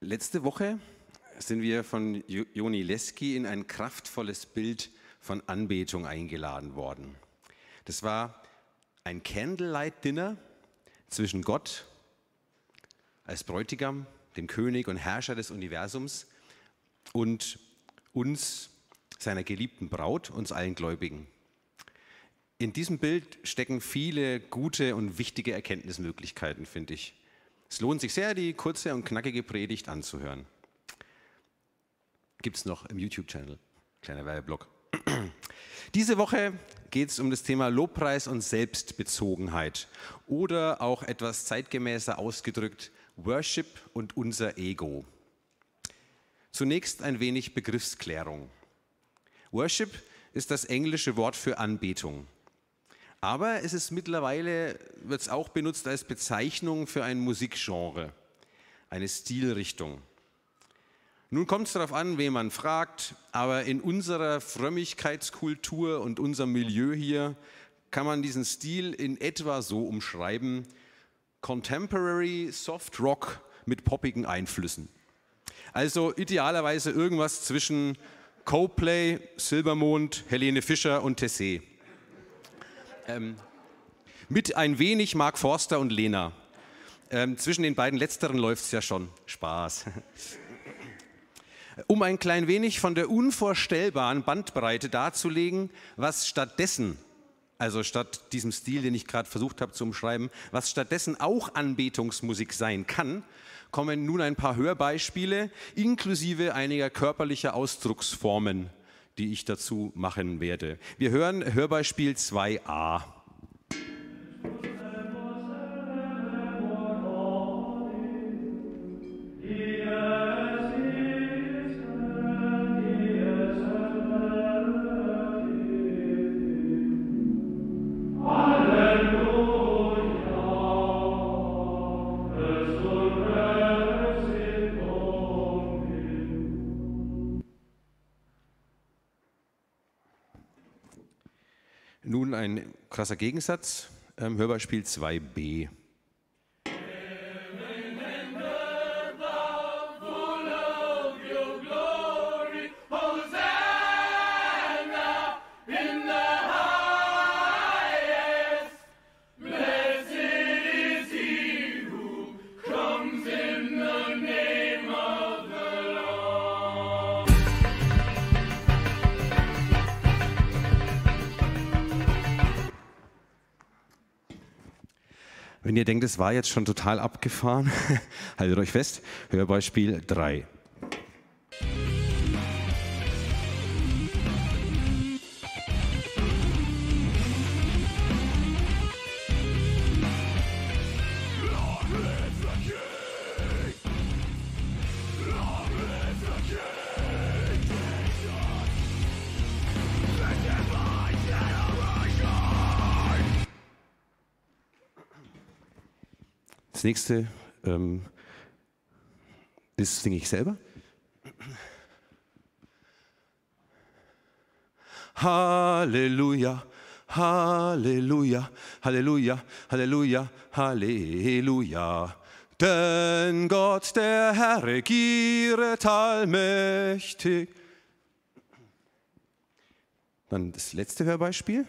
Letzte Woche sind wir von Joni Leski in ein kraftvolles Bild von Anbetung eingeladen worden. Das war ein Candlelight Dinner zwischen Gott als Bräutigam, dem König und Herrscher des Universums und uns, seiner geliebten Braut, uns allen Gläubigen. In diesem Bild stecken viele gute und wichtige Erkenntnismöglichkeiten, finde ich. Es lohnt sich sehr, die kurze und knackige Predigt anzuhören. Gibt es noch im YouTube-Channel. Kleiner Werbeblock. Diese Woche geht es um das Thema Lobpreis und Selbstbezogenheit oder auch etwas zeitgemäßer ausgedrückt Worship und unser Ego. Zunächst ein wenig Begriffsklärung. Worship ist das englische Wort für Anbetung. Aber es ist mittlerweile, wird es auch benutzt als Bezeichnung für ein Musikgenre, eine Stilrichtung. Nun kommt es darauf an, wen man fragt, aber in unserer Frömmigkeitskultur und unserem Milieu hier kann man diesen Stil in etwa so umschreiben. Contemporary Soft Rock mit poppigen Einflüssen. Also idealerweise irgendwas zwischen Coplay, Silbermond, Helene Fischer und Tessé. Ähm, mit ein wenig Mark Forster und Lena. Ähm, zwischen den beiden letzteren läuft es ja schon. Spaß. Um ein klein wenig von der unvorstellbaren Bandbreite darzulegen, was stattdessen, also statt diesem Stil, den ich gerade versucht habe zu umschreiben, was stattdessen auch Anbetungsmusik sein kann, kommen nun ein paar Hörbeispiele inklusive einiger körperlicher Ausdrucksformen die ich dazu machen werde. Wir hören Hörbeispiel 2a. Krasser Gegensatz. Ähm, Hörbeispiel 2b. Wenn ihr denkt, es war jetzt schon total abgefahren, haltet euch fest, Hörbeispiel 3. Das nächste, ähm, das singe ich selber. Halleluja, Halleluja, Halleluja, Halleluja, Halleluja. Denn Gott, der Herr, regiert allmächtig. Dann das letzte Hörbeispiel.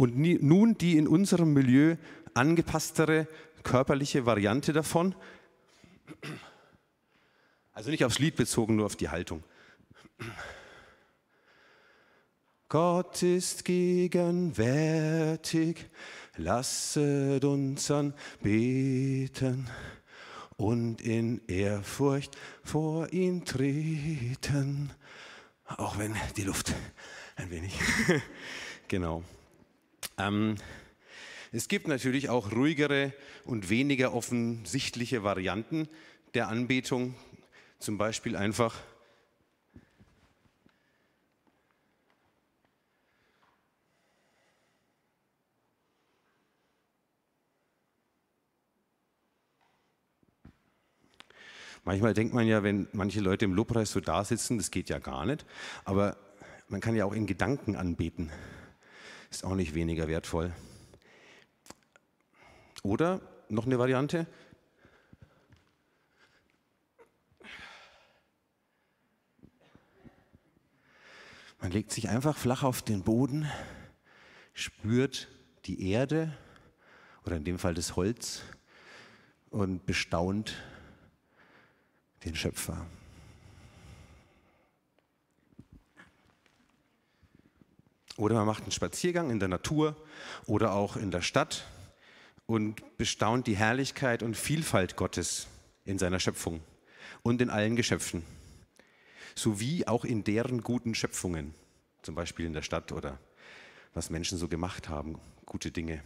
Und nun die in unserem Milieu angepasstere körperliche Variante davon. Also nicht aufs Lied bezogen, nur auf die Haltung. Gott ist gegenwärtig, lasset uns anbeten und in Ehrfurcht vor ihn treten. Auch wenn die Luft ein wenig. genau. Ähm, es gibt natürlich auch ruhigere und weniger offensichtliche Varianten der Anbetung, zum Beispiel einfach Manchmal denkt man ja, wenn manche Leute im Lobpreis so da sitzen, das geht ja gar nicht, aber man kann ja auch in Gedanken anbeten. Ist auch nicht weniger wertvoll. Oder noch eine Variante. Man legt sich einfach flach auf den Boden, spürt die Erde oder in dem Fall das Holz und bestaunt den Schöpfer. Oder man macht einen Spaziergang in der Natur oder auch in der Stadt und bestaunt die Herrlichkeit und Vielfalt Gottes in seiner Schöpfung und in allen Geschöpfen, sowie auch in deren guten Schöpfungen, zum Beispiel in der Stadt oder was Menschen so gemacht haben, gute Dinge.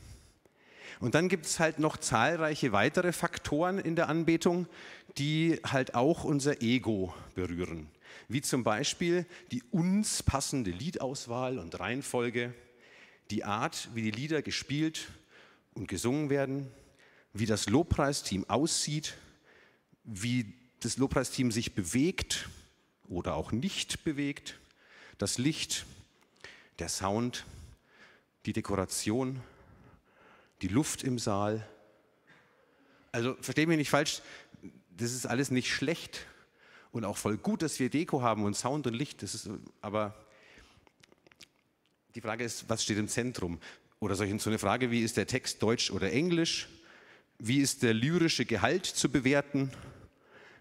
Und dann gibt es halt noch zahlreiche weitere Faktoren in der Anbetung, die halt auch unser Ego berühren wie zum Beispiel die uns passende Liedauswahl und Reihenfolge, die Art, wie die Lieder gespielt und gesungen werden, wie das Lobpreisteam aussieht, wie das Lobpreisteam sich bewegt oder auch nicht bewegt, das Licht, der Sound, die Dekoration, die Luft im Saal. Also versteht mich nicht falsch, das ist alles nicht schlecht, und auch voll gut, dass wir Deko haben und Sound und Licht. Das ist, aber die Frage ist, was steht im Zentrum? Oder solch so eine Frage, wie ist der Text Deutsch oder Englisch? Wie ist der lyrische Gehalt zu bewerten?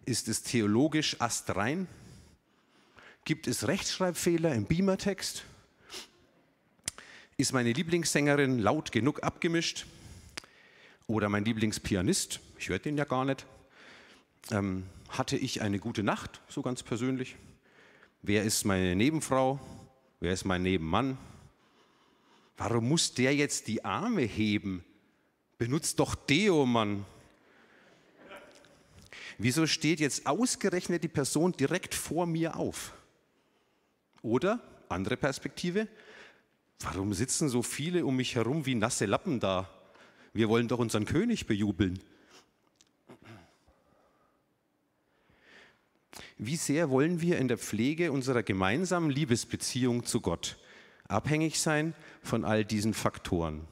Ist es theologisch astrein? Gibt es Rechtschreibfehler im Beamer-Text? Ist meine Lieblingssängerin laut genug abgemischt? Oder mein Lieblingspianist? Ich höre den ja gar nicht. Ähm, hatte ich eine gute Nacht, so ganz persönlich? Wer ist meine Nebenfrau? Wer ist mein Nebenmann? Warum muss der jetzt die Arme heben? Benutzt doch Deo, Mann. Wieso steht jetzt ausgerechnet die Person direkt vor mir auf? Oder, andere Perspektive, warum sitzen so viele um mich herum wie nasse Lappen da? Wir wollen doch unseren König bejubeln. Wie sehr wollen wir in der Pflege unserer gemeinsamen Liebesbeziehung zu Gott abhängig sein von all diesen Faktoren,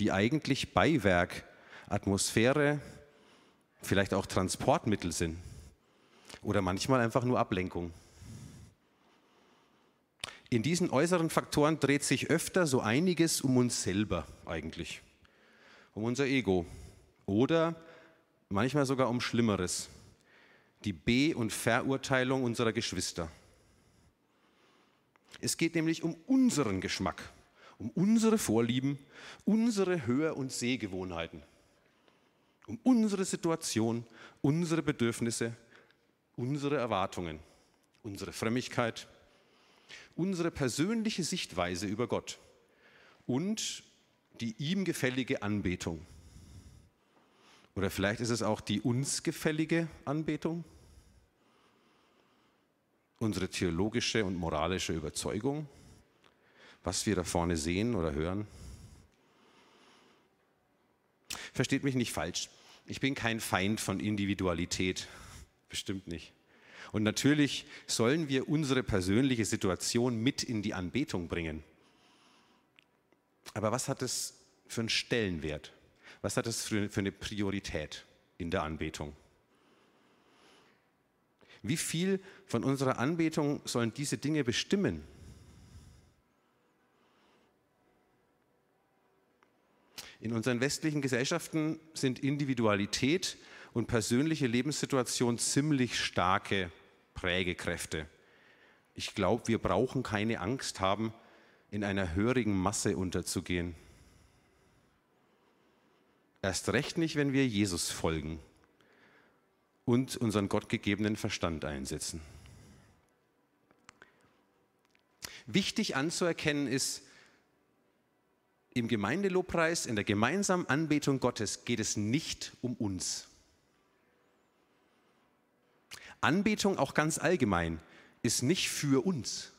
die eigentlich Beiwerk, Atmosphäre, vielleicht auch Transportmittel sind oder manchmal einfach nur Ablenkung. In diesen äußeren Faktoren dreht sich öfter so einiges um uns selber eigentlich, um unser Ego oder manchmal sogar um Schlimmeres, die Be- und Verurteilung unserer Geschwister. Es geht nämlich um unseren Geschmack, um unsere Vorlieben, unsere Hör- und Sehgewohnheiten, um unsere Situation, unsere Bedürfnisse, unsere Erwartungen, unsere Frömmigkeit, unsere persönliche Sichtweise über Gott und die ihm gefällige Anbetung. Oder vielleicht ist es auch die uns gefällige Anbetung unsere theologische und moralische Überzeugung, was wir da vorne sehen oder hören. Versteht mich nicht falsch. Ich bin kein Feind von Individualität. Bestimmt nicht. Und natürlich sollen wir unsere persönliche Situation mit in die Anbetung bringen. Aber was hat es für einen Stellenwert? Was hat es für eine Priorität in der Anbetung? Wie viel von unserer Anbetung sollen diese Dinge bestimmen? In unseren westlichen Gesellschaften sind Individualität und persönliche Lebenssituation ziemlich starke Prägekräfte. Ich glaube, wir brauchen keine Angst haben, in einer hörigen Masse unterzugehen. Erst recht nicht, wenn wir Jesus folgen und unseren gottgegebenen Verstand einsetzen. Wichtig anzuerkennen ist, im Gemeindelobpreis, in der gemeinsamen Anbetung Gottes geht es nicht um uns. Anbetung auch ganz allgemein ist nicht für uns.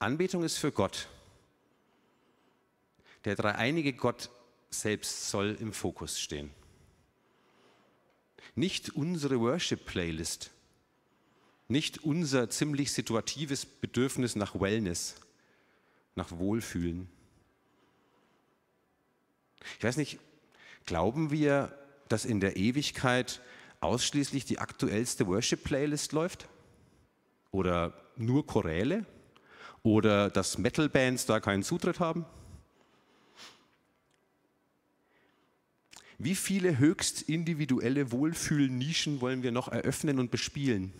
Anbetung ist für Gott. Der dreieinige Gott selbst soll im Fokus stehen. Nicht unsere Worship-Playlist, nicht unser ziemlich situatives Bedürfnis nach Wellness, nach Wohlfühlen. Ich weiß nicht, glauben wir, dass in der Ewigkeit ausschließlich die aktuellste Worship-Playlist läuft? Oder nur Choräle? Oder dass Metal-Bands da keinen Zutritt haben? Wie viele höchst individuelle Wohlfühlnischen wollen wir noch eröffnen und bespielen?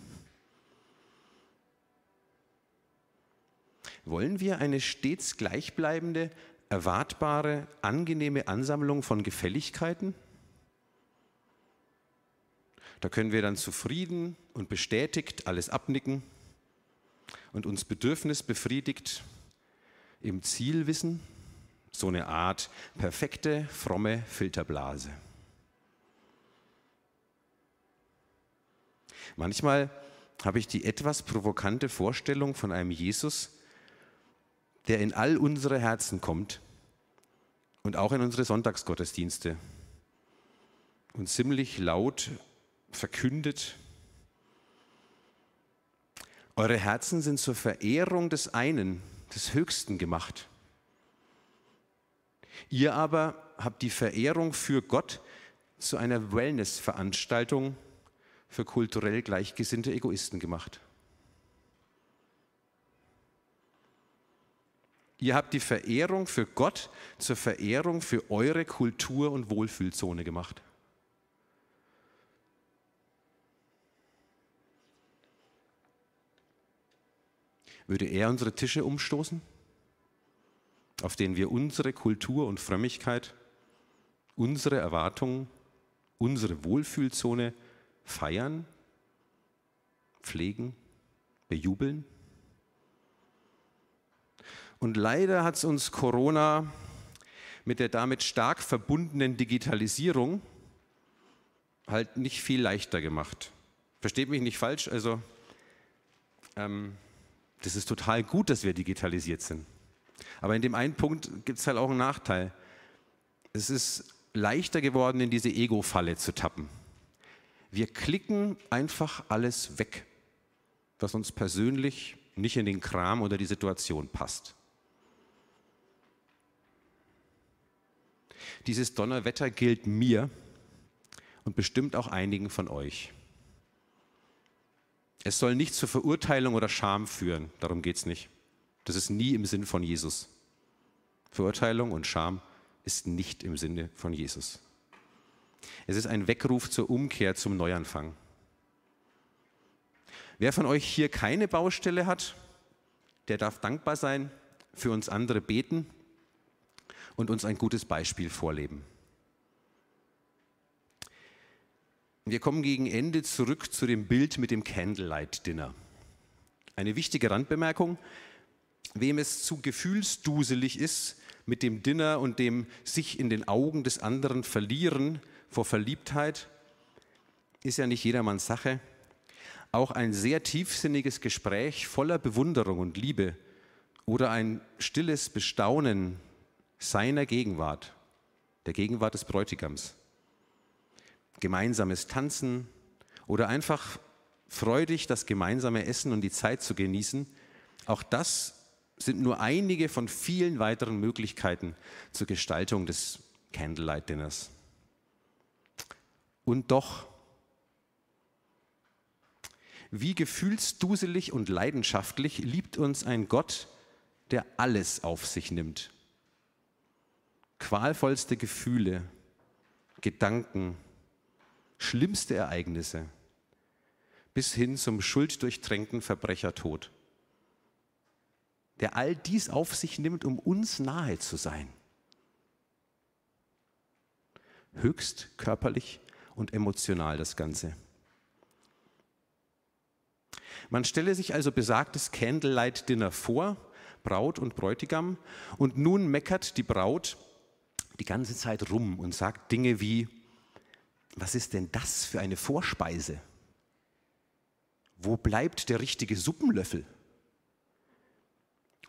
Wollen wir eine stets gleichbleibende, erwartbare, angenehme Ansammlung von Gefälligkeiten? Da können wir dann zufrieden und bestätigt alles abnicken und uns bedürfnisbefriedigt im Ziel wissen, so eine Art perfekte, fromme Filterblase. Manchmal habe ich die etwas provokante Vorstellung von einem Jesus, der in all unsere Herzen kommt und auch in unsere Sonntagsgottesdienste und ziemlich laut verkündet, eure Herzen sind zur Verehrung des einen, des Höchsten gemacht. Ihr aber habt die Verehrung für Gott zu einer Wellness-Veranstaltung für kulturell gleichgesinnte Egoisten gemacht. Ihr habt die Verehrung für Gott zur Verehrung für eure Kultur- und Wohlfühlzone gemacht. Würde er unsere Tische umstoßen? Auf denen wir unsere Kultur und Frömmigkeit, unsere Erwartungen, unsere Wohlfühlzone feiern, pflegen, bejubeln. Und leider hat es uns Corona mit der damit stark verbundenen Digitalisierung halt nicht viel leichter gemacht. Versteht mich nicht falsch, also ähm, das ist total gut, dass wir digitalisiert sind. Aber in dem einen Punkt gibt es halt auch einen Nachteil. Es ist leichter geworden, in diese Ego-Falle zu tappen. Wir klicken einfach alles weg, was uns persönlich nicht in den Kram oder die Situation passt. Dieses Donnerwetter gilt mir und bestimmt auch einigen von euch. Es soll nicht zur Verurteilung oder Scham führen, darum geht es nicht. Das ist nie im Sinn von Jesus. Verurteilung und Scham ist nicht im Sinne von Jesus. Es ist ein Weckruf zur Umkehr, zum Neuanfang. Wer von euch hier keine Baustelle hat, der darf dankbar sein, für uns andere beten und uns ein gutes Beispiel vorleben. Wir kommen gegen Ende zurück zu dem Bild mit dem Candlelight Dinner. Eine wichtige Randbemerkung, wem es zu gefühlsduselig ist mit dem Dinner und dem sich in den Augen des anderen verlieren vor Verliebtheit, ist ja nicht jedermanns Sache. Auch ein sehr tiefsinniges Gespräch voller Bewunderung und Liebe oder ein stilles Bestaunen seiner Gegenwart, der Gegenwart des Bräutigams, gemeinsames Tanzen oder einfach freudig das gemeinsame Essen und die Zeit zu genießen, auch das sind nur einige von vielen weiteren Möglichkeiten zur Gestaltung des Candlelight Dinners. Und doch, wie gefühlsduselig und leidenschaftlich liebt uns ein Gott, der alles auf sich nimmt. Qualvollste Gefühle, Gedanken, schlimmste Ereignisse, bis hin zum schuldurchtränkten Verbrechertod der all dies auf sich nimmt, um uns nahe zu sein. Höchst körperlich und emotional das Ganze. Man stelle sich also besagtes Candlelight Dinner vor, Braut und Bräutigam, und nun meckert die Braut die ganze Zeit rum und sagt Dinge wie, was ist denn das für eine Vorspeise? Wo bleibt der richtige Suppenlöffel?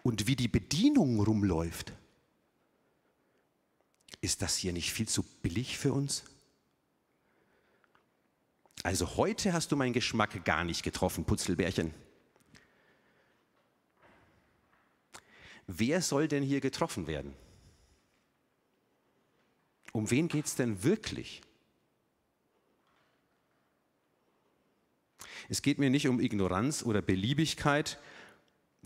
Und wie die Bedienung rumläuft. Ist das hier nicht viel zu billig für uns? Also heute hast du meinen Geschmack gar nicht getroffen, Putzelbärchen. Wer soll denn hier getroffen werden? Um wen geht es denn wirklich? Es geht mir nicht um Ignoranz oder Beliebigkeit,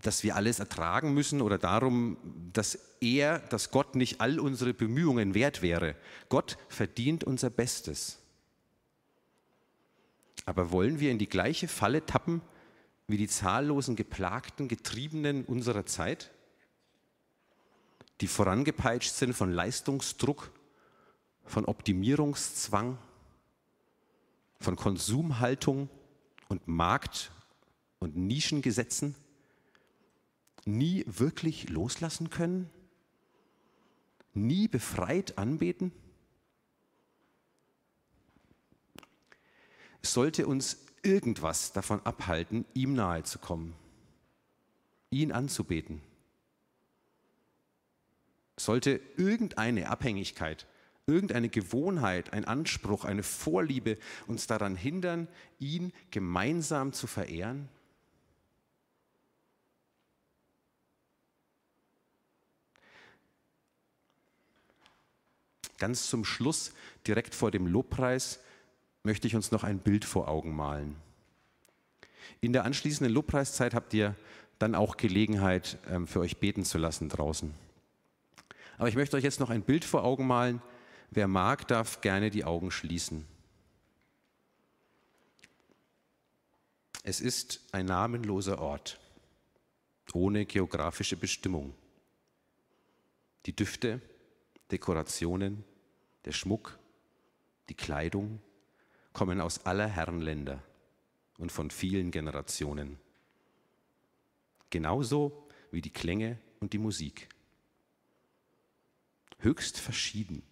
dass wir alles ertragen müssen oder darum, dass er, dass Gott nicht all unsere Bemühungen wert wäre. Gott verdient unser Bestes. Aber wollen wir in die gleiche Falle tappen wie die zahllosen Geplagten, Getriebenen unserer Zeit, die vorangepeitscht sind von Leistungsdruck, von Optimierungszwang, von Konsumhaltung und Markt- und Nischengesetzen? Nie wirklich loslassen können? Nie befreit anbeten? Sollte uns irgendwas davon abhalten, ihm nahe zu kommen, ihn anzubeten? Sollte irgendeine Abhängigkeit, irgendeine Gewohnheit, ein Anspruch, eine Vorliebe uns daran hindern, ihn gemeinsam zu verehren? Ganz zum Schluss, direkt vor dem Lobpreis, möchte ich uns noch ein Bild vor Augen malen. In der anschließenden Lobpreiszeit habt ihr dann auch Gelegenheit, ähm, für euch beten zu lassen draußen. Aber ich möchte euch jetzt noch ein Bild vor Augen malen. Wer mag, darf gerne die Augen schließen. Es ist ein namenloser Ort, ohne geografische Bestimmung. Die Düfte, Dekorationen, der Schmuck, die Kleidung kommen aus aller Herren Länder und von vielen Generationen. Genauso wie die Klänge und die Musik. Höchst verschieden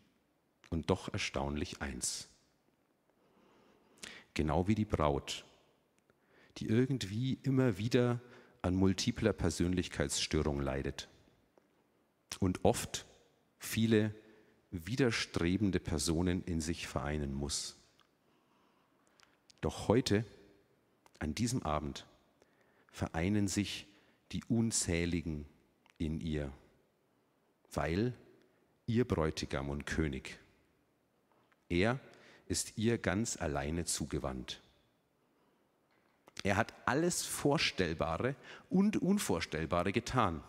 und doch erstaunlich eins. Genau wie die Braut, die irgendwie immer wieder an multipler Persönlichkeitsstörung leidet und oft viele widerstrebende Personen in sich vereinen muss. Doch heute, an diesem Abend, vereinen sich die Unzähligen in ihr, weil ihr Bräutigam und König, er ist ihr ganz alleine zugewandt. Er hat alles Vorstellbare und Unvorstellbare getan.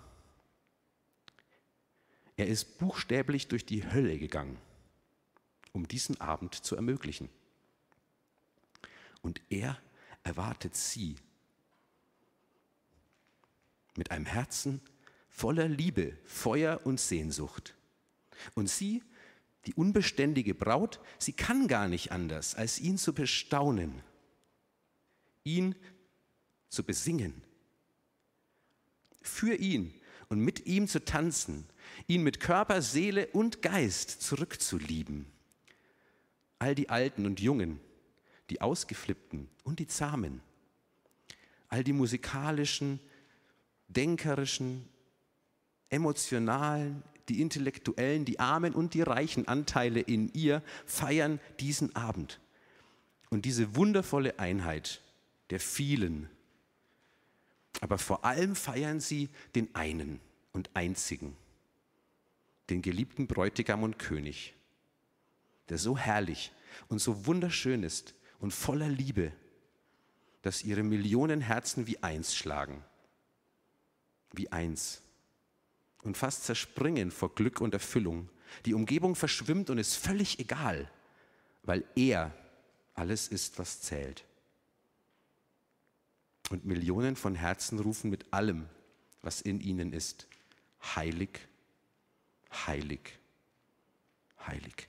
Er ist buchstäblich durch die Hölle gegangen, um diesen Abend zu ermöglichen. Und er erwartet sie mit einem Herzen voller Liebe, Feuer und Sehnsucht. Und sie, die unbeständige Braut, sie kann gar nicht anders, als ihn zu bestaunen, ihn zu besingen, für ihn und mit ihm zu tanzen ihn mit Körper, Seele und Geist zurückzulieben. All die Alten und Jungen, die Ausgeflippten und die Zahmen, all die musikalischen, denkerischen, emotionalen, die intellektuellen, die armen und die reichen Anteile in ihr feiern diesen Abend. Und diese wundervolle Einheit der vielen, aber vor allem feiern sie den einen und einzigen den geliebten Bräutigam und König, der so herrlich und so wunderschön ist und voller Liebe, dass ihre Millionen Herzen wie eins schlagen, wie eins und fast zerspringen vor Glück und Erfüllung. Die Umgebung verschwimmt und ist völlig egal, weil er alles ist, was zählt. Und Millionen von Herzen rufen mit allem, was in ihnen ist, heilig heilig, heilig.